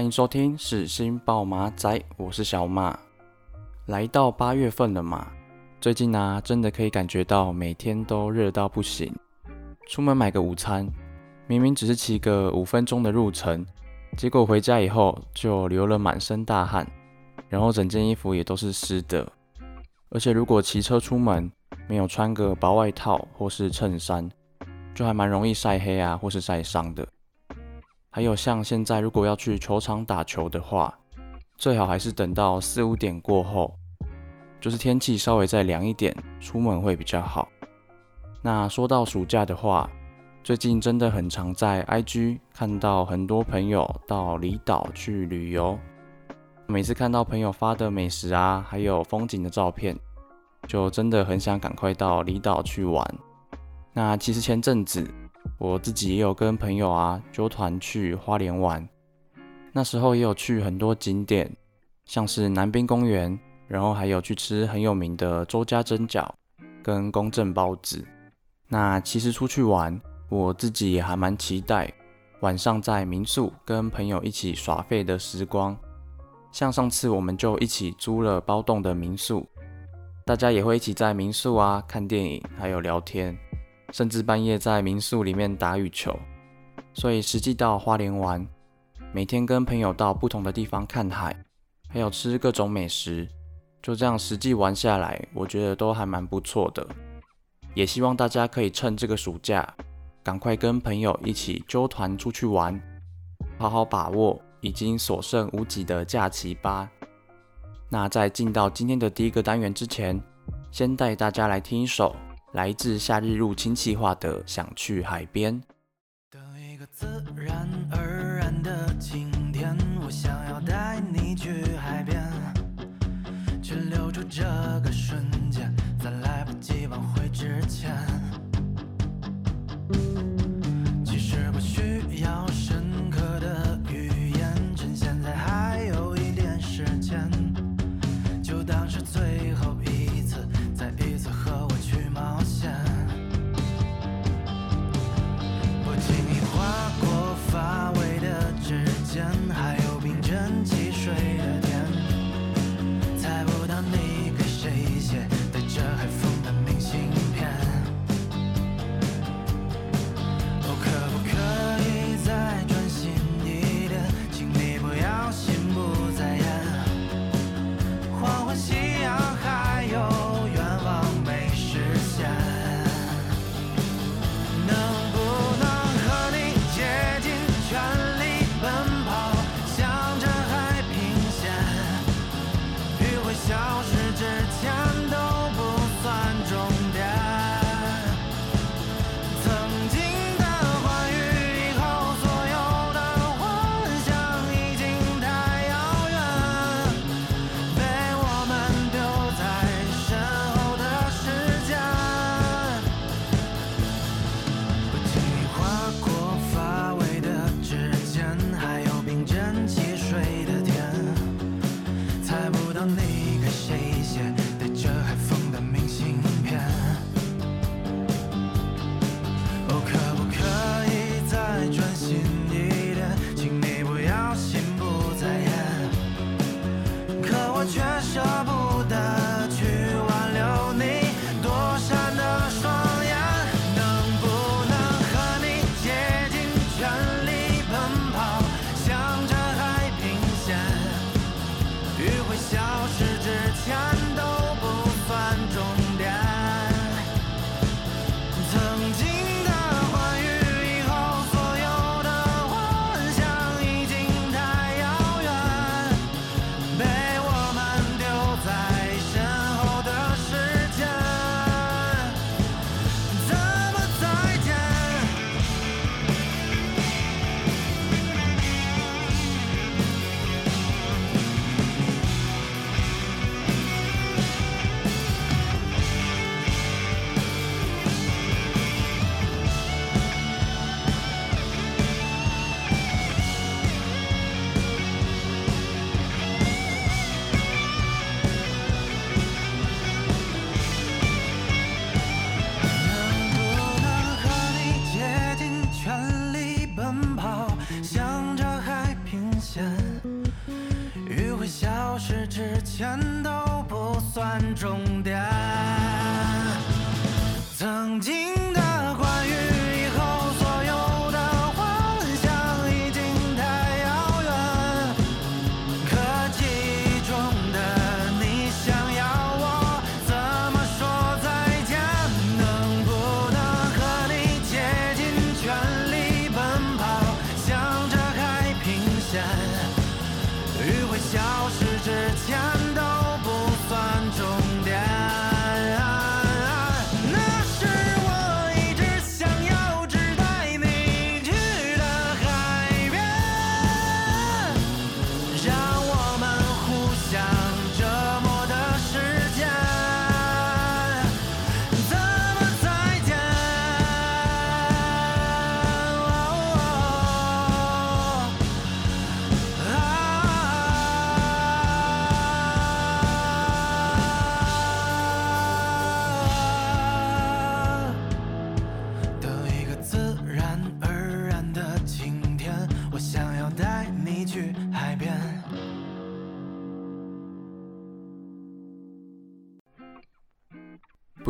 欢迎收听世新报马仔，我是小马。来到八月份了嘛，最近呢、真的可以感觉到每天都热到不行。出门买个午餐，明明只是骑个五分钟的路程，结果回家以后就流了满身大汗，然后整件衣服也都是湿的。而且如果骑车出门，没有穿个薄外套或是衬衫，就还蛮容易晒黑啊，或是晒伤的。还有像现在如果要去球场打球的话，最好还是等到四五点过后，就是天气稍微再凉一点，出门会比较好。那说到暑假的话，最近真的很常在 IG 看到很多朋友到离岛去旅游。每次看到朋友发的美食啊，还有风景的照片，就真的很想赶快到离岛去玩。那其实前阵子我自己也有跟朋友啊揪团去花莲玩，那时候也有去很多景点，像是南滨公园，然后还有去吃很有名的周家蒸饺跟公正包子。那其实出去玩，我自己也还蛮期待晚上在民宿跟朋友一起耍废的时光。像上次我们就一起租了包栋的民宿，大家也会一起在民宿啊看电影，还有聊天，甚至半夜在民宿里面打羽球。所以实际到花莲玩，每天跟朋友到不同的地方看海，还有吃各种美食，就这样实际玩下来，我觉得都还蛮不错的。也希望大家可以趁这个暑假，赶快跟朋友一起揪团出去玩，好好把握已经所剩无几的假期吧。那在进到今天的第一个单元之前，先带大家来听一首来自夏日入侵计划的《想去海边》。等一个自然而然的晴天，我想要带你去海边，去留住这个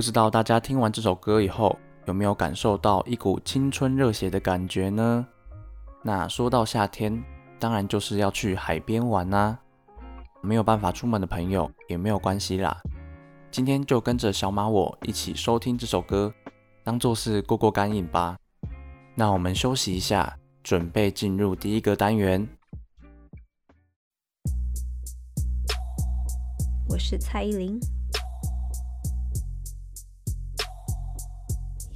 不知道大家听完这首歌以后，有没有感受到一股青春热血的感觉呢？那说到夏天，当然就是要去海边玩啦。没有办法出门的朋友也没有关系啦。今天就跟着小马我一起收听这首歌，当做是过过干瘾吧。那我们休息一下，准备进入第一个单元。我是蔡依林。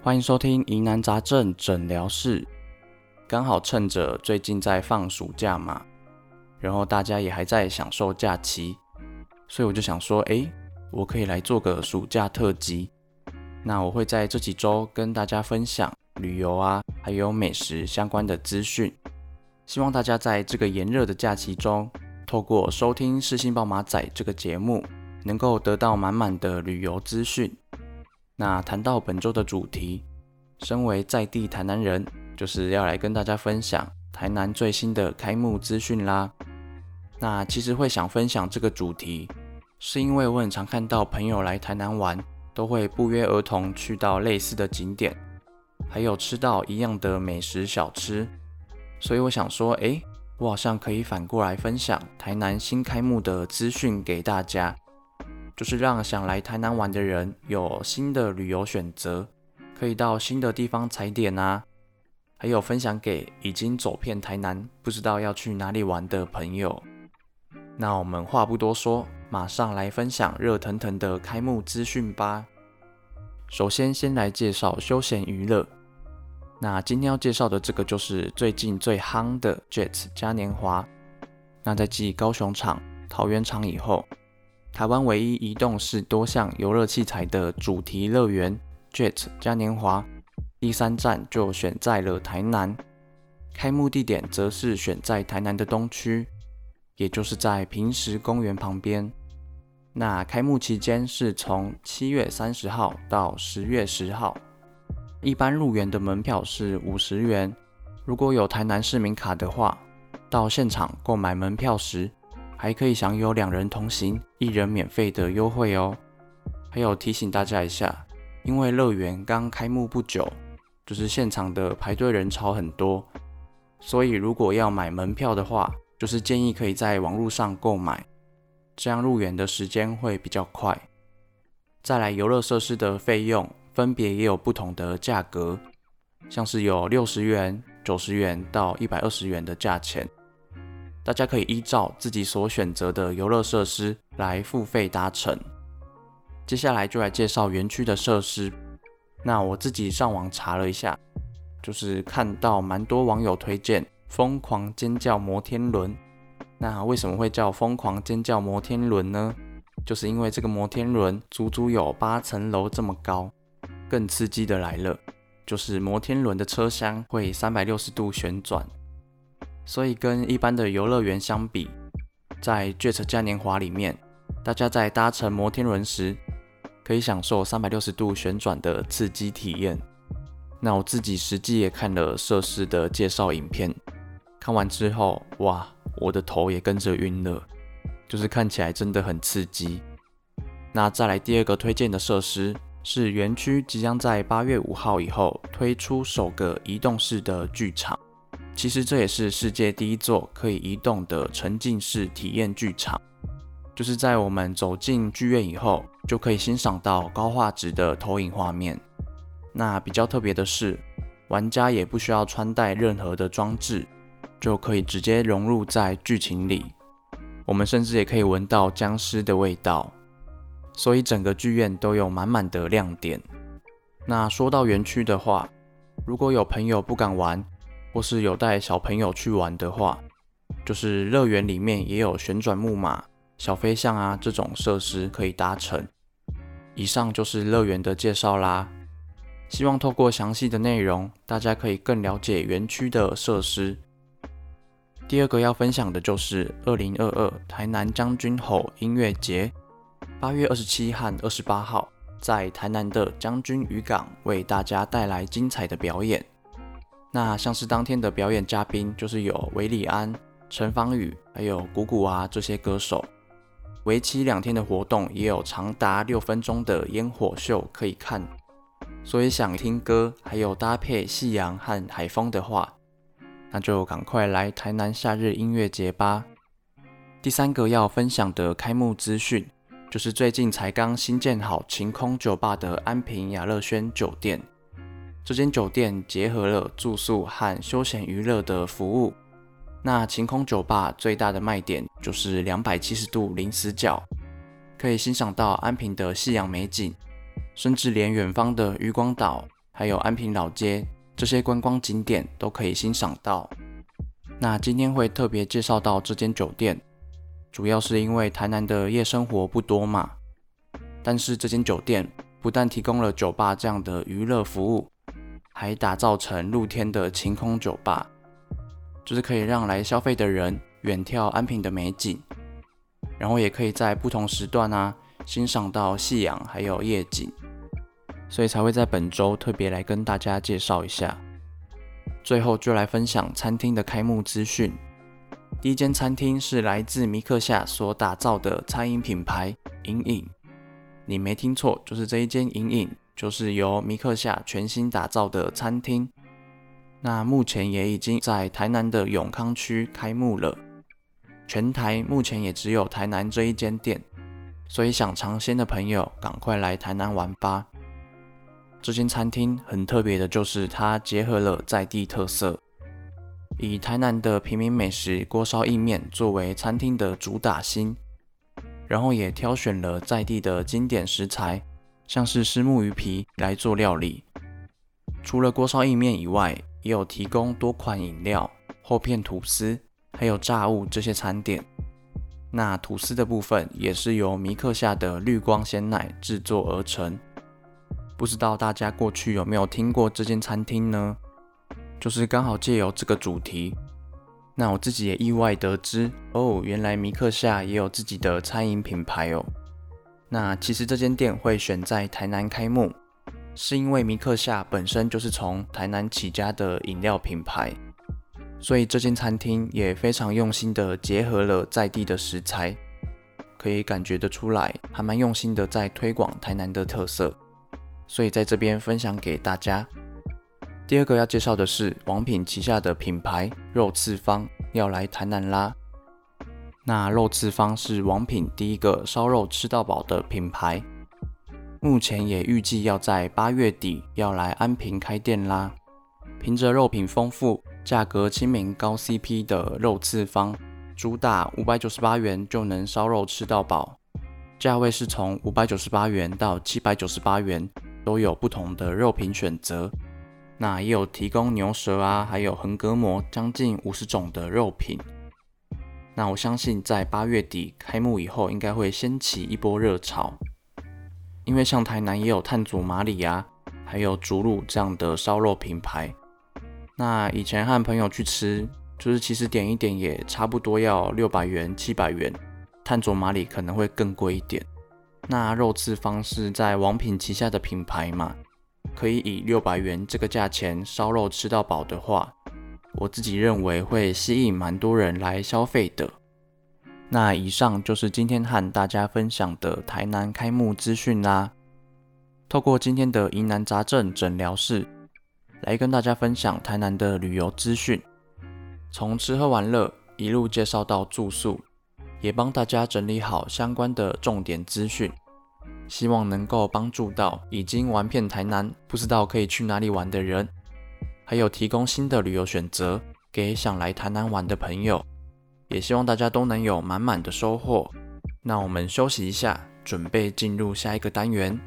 欢迎收听疑难杂症诊疗室。刚好趁着最近在放暑假嘛，然后大家也还在享受假期，所以我就想说，诶，我可以来做个暑假特辑。那我会在这几周跟大家分享旅游啊，还有美食相关的资讯。希望大家在这个炎热的假期中，透过收听《世新报马仔》这个节目，能够得到满满的旅游资讯。那谈到本周的主题，身为在地台南人，就是要来跟大家分享台南最新的开幕资讯啦。那其实会想分享这个主题，是因为我很常看到朋友来台南玩，都会不约而同去到类似的景点，还有吃到一样的美食小吃，所以我想说，诶，我好像可以反过来分享台南新开幕的资讯给大家。就是让想来台南玩的人有新的旅游选择，可以到新的地方踩点啊，还有分享给已经走遍台南不知道要去哪里玩的朋友。那我们话不多说，马上来分享热腾腾的开幕资讯吧。首先，先来介绍休闲娱乐。那今天要介绍的这个就是最近最夯的 JET 嘉年华。那在继高雄场、桃园场以后，台湾唯一移动式多项游乐器材的主题乐园 JET 嘉年华，第三站就选在了台南，开幕地点则是选在台南的东区，也就是在平石公园旁边。那开幕期间是从七月三十号到十月十号，一般入园的门票是五十元，如果有台南市民卡的话，到现场购买门票时，还可以享有两人同行、一人免费的优惠哦。还有提醒大家一下，因为乐园刚开幕不久，就是现场的排队人潮很多，所以如果要买门票的话，就是建议可以在网络上购买，这样入园的时间会比较快。再来，游乐设施的费用分别也有不同的价格，像是有六十元、九十元到一百二十元的价钱。大家可以依照自己所选择的游乐设施来付费搭乘。接下来就来介绍园区的设施。那我自己上网查了一下，就是看到蛮多网友推荐疯狂尖叫摩天轮。那为什么会叫疯狂尖叫摩天轮呢？就是因为这个摩天轮足足有八层楼这么高。更刺激的来了，就是摩天轮的车厢会三百六十度旋转，所以跟一般的游乐园相比，在 JET 嘉年华里面，大家在搭乘摩天轮时，可以享受三百六十度旋转的刺激体验。那我自己实际也看了设施的介绍影片，看完之后，哇，我的头也跟着晕了，就是看起来真的很刺激。那再来第二个推荐的设施是园区即将在八月五号以后推出首个移动式的剧场，其实这也是世界第一座可以移动的沉浸式体验剧场，就是在我们走进剧院以后，就可以欣赏到高画质的投影画面。那比较特别的是，玩家也不需要穿戴任何的装置，就可以直接融入在剧情里。我们甚至也可以闻到僵尸的味道，所以整个剧院都有满满的亮点。那说到园区的话，如果有朋友不敢玩，或是有带小朋友去玩的话，就是乐园里面也有旋转木马、小飞象啊这种设施可以搭乘。以上就是乐园的介绍啦。希望透过详细的内容，大家可以更了解园区的设施。第二个要分享的就是二零二二台南将军吼音乐节，八月二十七和二十八号在台南的将军渔港为大家带来精彩的表演。那像是当天的表演嘉宾，就是有韦礼安、陈芳语，还有鼓鼓啊这些歌手。为期两天的活动，也有长达六分钟的烟火秀可以看。所以想听歌，还有搭配夕阳和海风的话，那就赶快来台南夏日音乐节吧。第三个要分享的开幕资讯，就是最近才刚新建好晴空酒吧的安平雅乐轩酒店。这间酒店结合了住宿和休闲娱乐的服务。那晴空酒吧最大的卖点就是两百七十度零死角，可以欣赏到安平的夕阳美景。甚至连远方的渔光岛，还有安平老街这些观光景点都可以欣赏到。那今天会特别介绍到这间酒店，主要是因为台南的夜生活不多嘛。但是这间酒店不但提供了酒吧这样的娱乐服务，还打造成露天的晴空酒吧，就是可以让来消费的人远眺安平的美景，然后也可以在不同时段啊欣赏到夕阳还有夜景。所以才会在本周特别来跟大家介绍一下。最后就来分享餐厅的开幕资讯。第一间餐厅是来自米克夏所打造的餐饮品牌隐隐。你没听错，就是这一间隐隐，就是由米克夏全新打造的餐厅。那目前也已经在台南的永康区开幕了。全台目前也只有台南这一间店，所以想尝鲜的朋友赶快来台南玩吧。这间餐厅很特别的，就是它结合了在地特色，以台南的平民美食锅烧意面作为餐厅的主打星，然后也挑选了在地的经典食材，像是虱目鱼皮来做料理。除了锅烧意面以外，也有提供多款饮料、厚片吐司，还有炸物这些餐点。那吐司的部分也是由米克夏的绿光鲜奶制作而成。不知道大家过去有没有听过这间餐厅呢？就是刚好借由这个主题，那我自己也意外得知哦，原来米克夏也有自己的餐饮品牌哦。那其实这间店会选在台南开幕，是因为迷客夏本身就是从台南起家的饮料品牌，所以这间餐厅也非常用心的结合了在地的食材，可以感觉得出来，还蛮用心的在推广台南的特色。所以在这边分享给大家。第二个要介绍的是王品旗下的品牌肉次方要来台南啦。那肉次方是王品第一个烧肉吃到饱的品牌，目前也预计要在八月底要来安平开店啦。凭着肉品丰富、价格亲民、高 CP 的肉次方，主打五百九十八元就能烧肉吃到饱，价位是从五百九十八元到七百九十八元。都有不同的肉品选择，那也有提供牛舌啊，还有横膈膜，将近五十种的肉品。那我相信在八月底开幕以后，应该会掀起一波热潮。因为像台南也有炭佐麻里啊，还有竹鹿这样的烧肉品牌。那以前和朋友去吃，就是其实点一点也差不多要六百元、七百元，炭佐麻里可能会更贵一点。那肉刺方是在王品旗下的品牌嘛，可以以六百元这个价钱烧肉吃到饱的话。我自己认为会吸引蛮多人来消费的。那以上就是今天和大家分享的台南开幕资讯啦。透过今天的疑难杂症诊疗室，来跟大家分享台南的旅游资讯，从吃喝玩乐一路介绍到住宿，也帮大家整理好相关的重点资讯，希望能够帮助到已经玩遍台南，不知道可以去哪里玩的人。还有提供新的旅游选择给想来台南玩的朋友，也希望大家都能有满满的收获。那我们休息一下，准备进入下一个单元。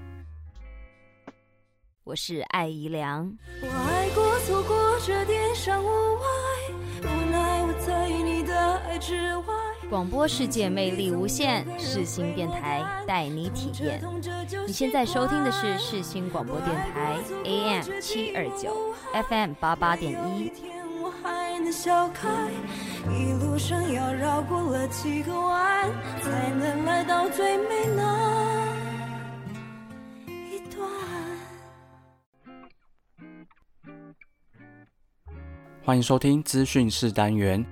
我是艾怡良。我爱过，错过，这点伤无碍，无奈我在你的爱之外。广播世界魅力无限，世新电台带你体验。你现在收听的是世新广播电台 AM 七二九 FM 八八点一。一路上要绕过了几个弯，才能来到最美那一段。欢迎收听资讯室单元。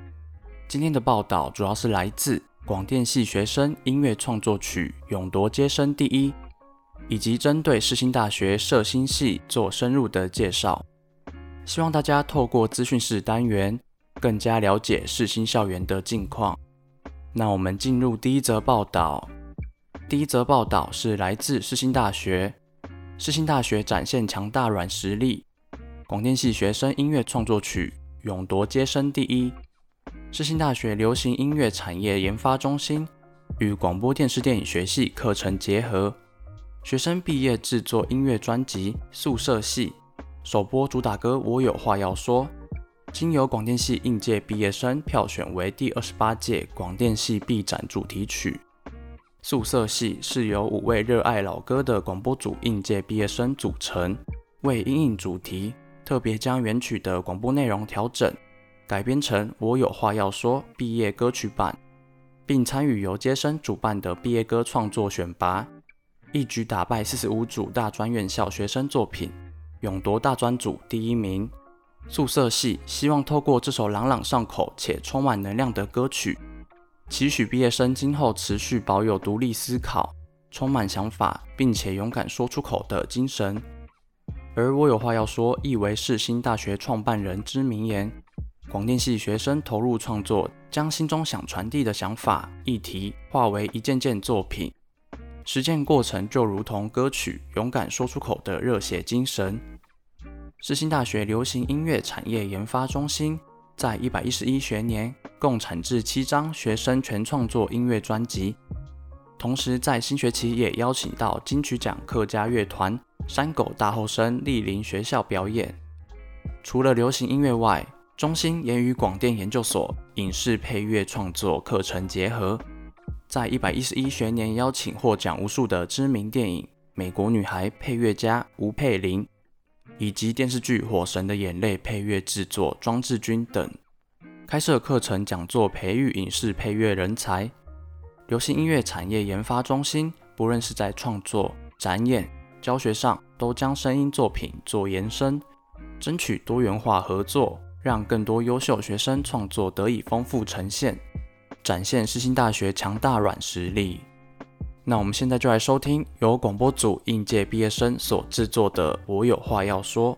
今天的报道主要是来自广电系学生音乐创作曲勇夺街声第一，以及针对世新大学社新系做深入的介绍。希望大家透过资讯室单元更加了解世新校园的近况。那我们进入第一则报道。第一则报道是来自世新大学，世新大学展现强大软实力，广电系学生音乐创作曲勇夺街声第一。世新大学流行音乐产业研发中心与广播电视电影学系课程结合，学生毕业制作音乐专辑《宿舍系》，首播主打歌《我有话要说》，经由广电系应届毕业生票选为第二十八届广电系毕展主题曲。《宿舍系》是由五位热爱老歌的广播组应届毕业生组成，为因应主题，特别将原曲的广播内容调整。改编成《我有话要说》毕业歌曲版，并参与由街生主办的毕业歌创作选拔，一举打败四十五组大专院校学生作品，勇夺大专组第一名。宿舍系希望透过这首朗朗上口且充满能量的歌曲，期许毕业生今后持续保有独立思考、充满想法，并且勇敢说出口的精神。而我有话要说，亦为世新大学创办人之名言。广电系学生投入创作，将心中想传递的想法、议题化为一件件作品。实践过程就如同歌曲勇敢说出口的热血精神。世新大学流行音乐产业研发中心在一百一十一学年共产制七张学生全创作音乐专辑，同时在新学期也邀请到金曲奖客家乐团山狗大后生莅临学校表演。除了流行音乐外，中心也与广电研究所影视配乐创作课程结合，在一百一十一学年邀请获奖无数的知名电影《美国女孩》配乐家吴佩玲，以及电视剧《火神的眼泪》配乐制作庄志军等，开设课程讲座，培育影视配乐人才。流行音乐产业研发中心，不论是在创作、展演、教学上，都将声音作品做延伸，争取多元化合作。让更多优秀学生创作得以丰富呈现，展现世新大学强大软实力。那我们现在就来收听由广播组应届毕业生所制作的《我有话要说》。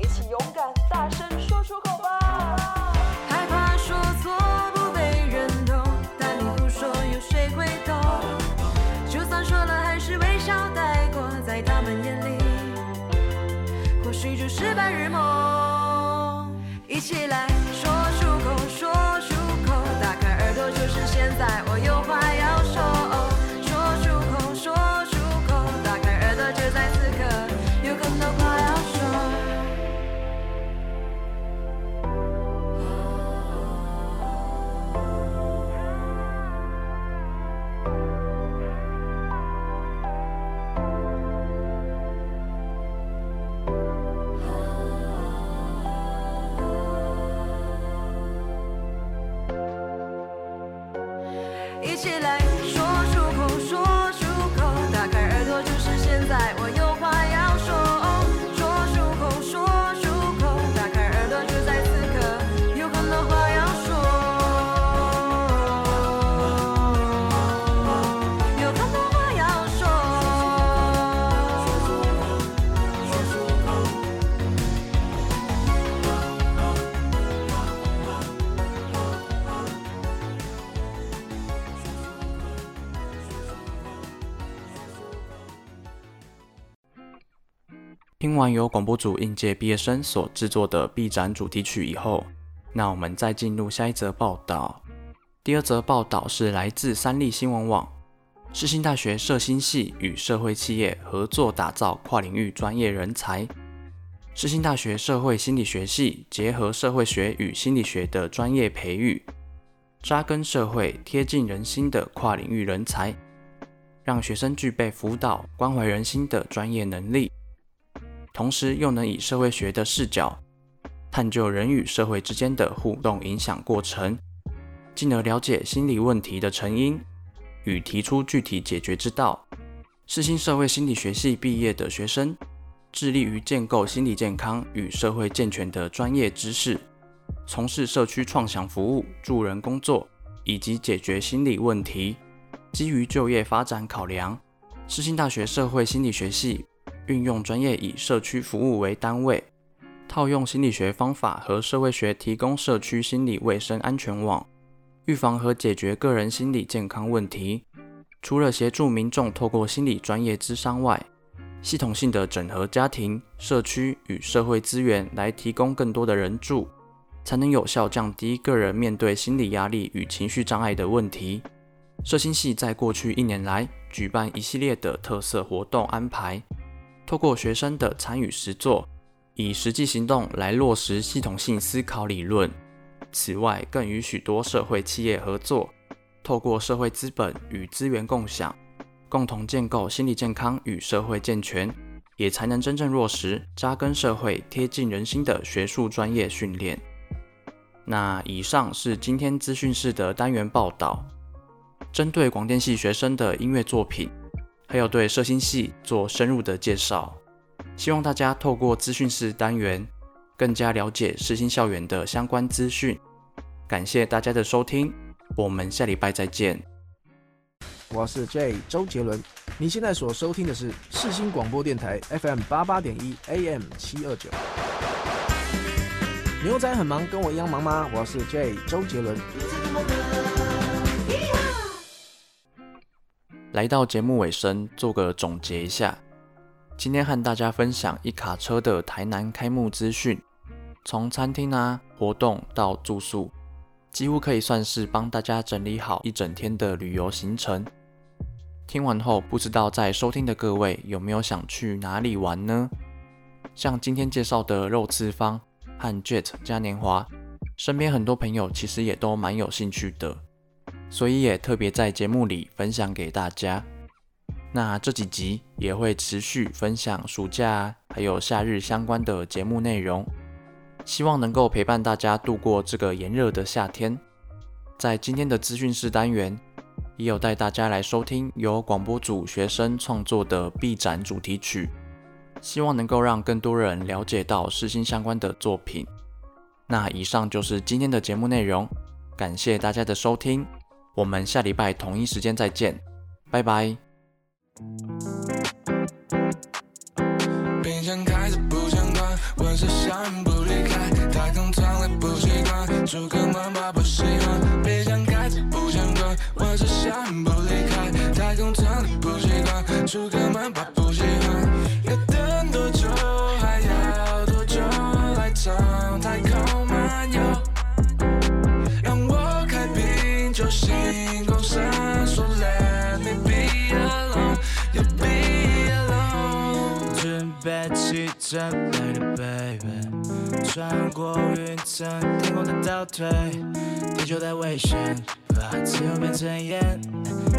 一起勇敢大声说出口吧！完由广播组应届毕业生所制作的毕展主题曲以后，那我们再进入下一则报道。第二则报道是来自三立新闻网，世新大学社心系与社会企业合作打造跨领域专业人才。世新大学社会心理学系结合社会学与心理学的专业培育，扎根社会、贴近人心的跨领域人才，让学生具备辅导、关怀人心的专业能力。同时又能以社会学的视角探究人与社会之间的互动影响过程，进而了解心理问题的成因与提出具体解决之道。世新社会心理学系毕业的学生，致力于建构心理健康与社会健全的专业知识，从事社区创想服务、助人工作以及解决心理问题。基于就业发展考量，世新大学社会心理学系。运用专业以社区服务为单位，套用心理学方法和社会学提供社区心理卫生安全网，预防和解决个人心理健康问题。除了协助民众透过心理专业咨商外，系统性的整合家庭、社区与社会资源，来提供更多的人助，才能有效降低个人面对心理压力与情绪障碍的问题。社心系在过去一年来举办一系列的特色活动安排。透过学生的参与实作，以实际行动来落实系统性思考理论。此外，更与许多社会企业合作，透过社会资本与资源共享，共同建构心理健康与社会健全，也才能真正落实扎根社会、贴近人心的学术专业训练。那以上是今天资讯室的单元报道，针对广电系学生的音乐作品。还有对社心系做深入的介绍，希望大家透过资讯室单元，更加了解世新校园的相关资讯。感谢大家的收听，我们下礼拜再见。我是 J 周杰伦，你现在所收听的是世新广播电台 FM 八八点一 AM 七二九。牛仔很忙，跟我一样忙吗？我是 J 周杰伦。来到节目尾声，做个总结一下。今天和大家分享一卡车的台南开幕资讯，从餐厅啊、活动到住宿，几乎可以算是帮大家整理好一整天的旅游行程。听完后，不知道在收听的各位有没有想去哪里玩呢？像今天介绍的肉次方，和 Jet 嘉年华，身边很多朋友其实也都蛮有兴趣的，所以也特别在节目里分享给大家。那这几集也会持续分享暑假还有夏日相关的节目内容，希望能够陪伴大家度过这个炎热的夏天。在今天的资讯室单元，也有带大家来收听由广播组学生创作的毕展主题曲，希望能够让更多人了解到视新相关的作品。那以上就是今天的节目内容，感谢大家的收听，我们下礼拜同一时间再见，拜拜。冰箱开着不想关，温室效应不离开，太空舱里不习惯，住客们怕不喜欢。冰箱开着不想关，温室效应不离开，太空舱里不习惯，住客们怕不喜欢。要等多久？起站累的 baby，穿过云层，天空在倒退，地球在危险，把自由变成烟。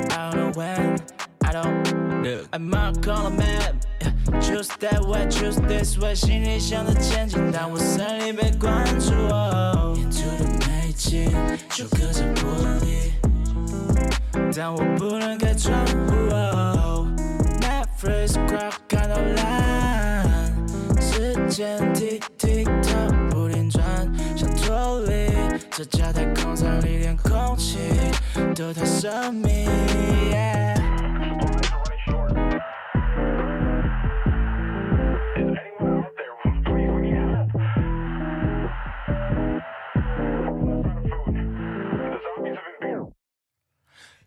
I don't know when, I don't know. I'm a color man, choose that way, choose this way，心里想着前进，但我身体被关住。沿途的美景就隔着玻璃，但我不能开窗户。Netflix crowd 看到烂。时间滴滴它不停转，想脱离这架太空舱里，连空气都太神秘。Yeah.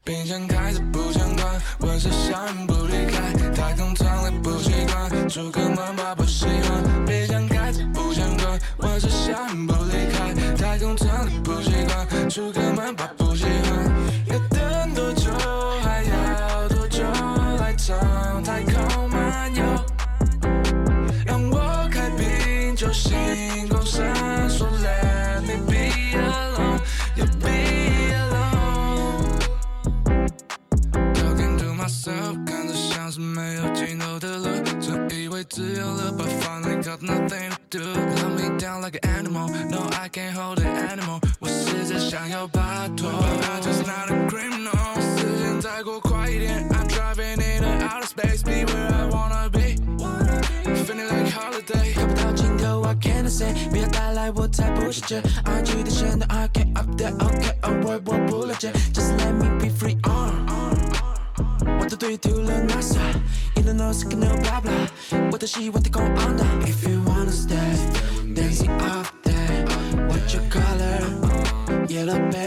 冰箱开着不想关，温室效应不离开，太空舱里不习惯，住客们怕不喜欢。冰箱开着不想关，温室效应不离开，太空舱里不习惯，住客们怕不喜欢。要等多久？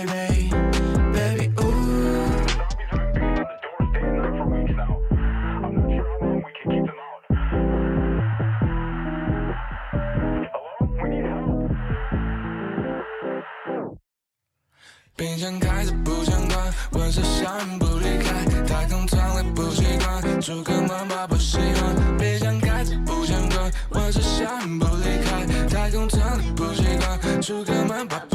color？Yellow baby，baby ooh。冰箱开着不想关，温室效应不离开，太空舱里不习惯，住客们怕不喜欢。冰箱开着不想关，温室效应不离开，太空舱里不习惯，住客们怕不喜欢。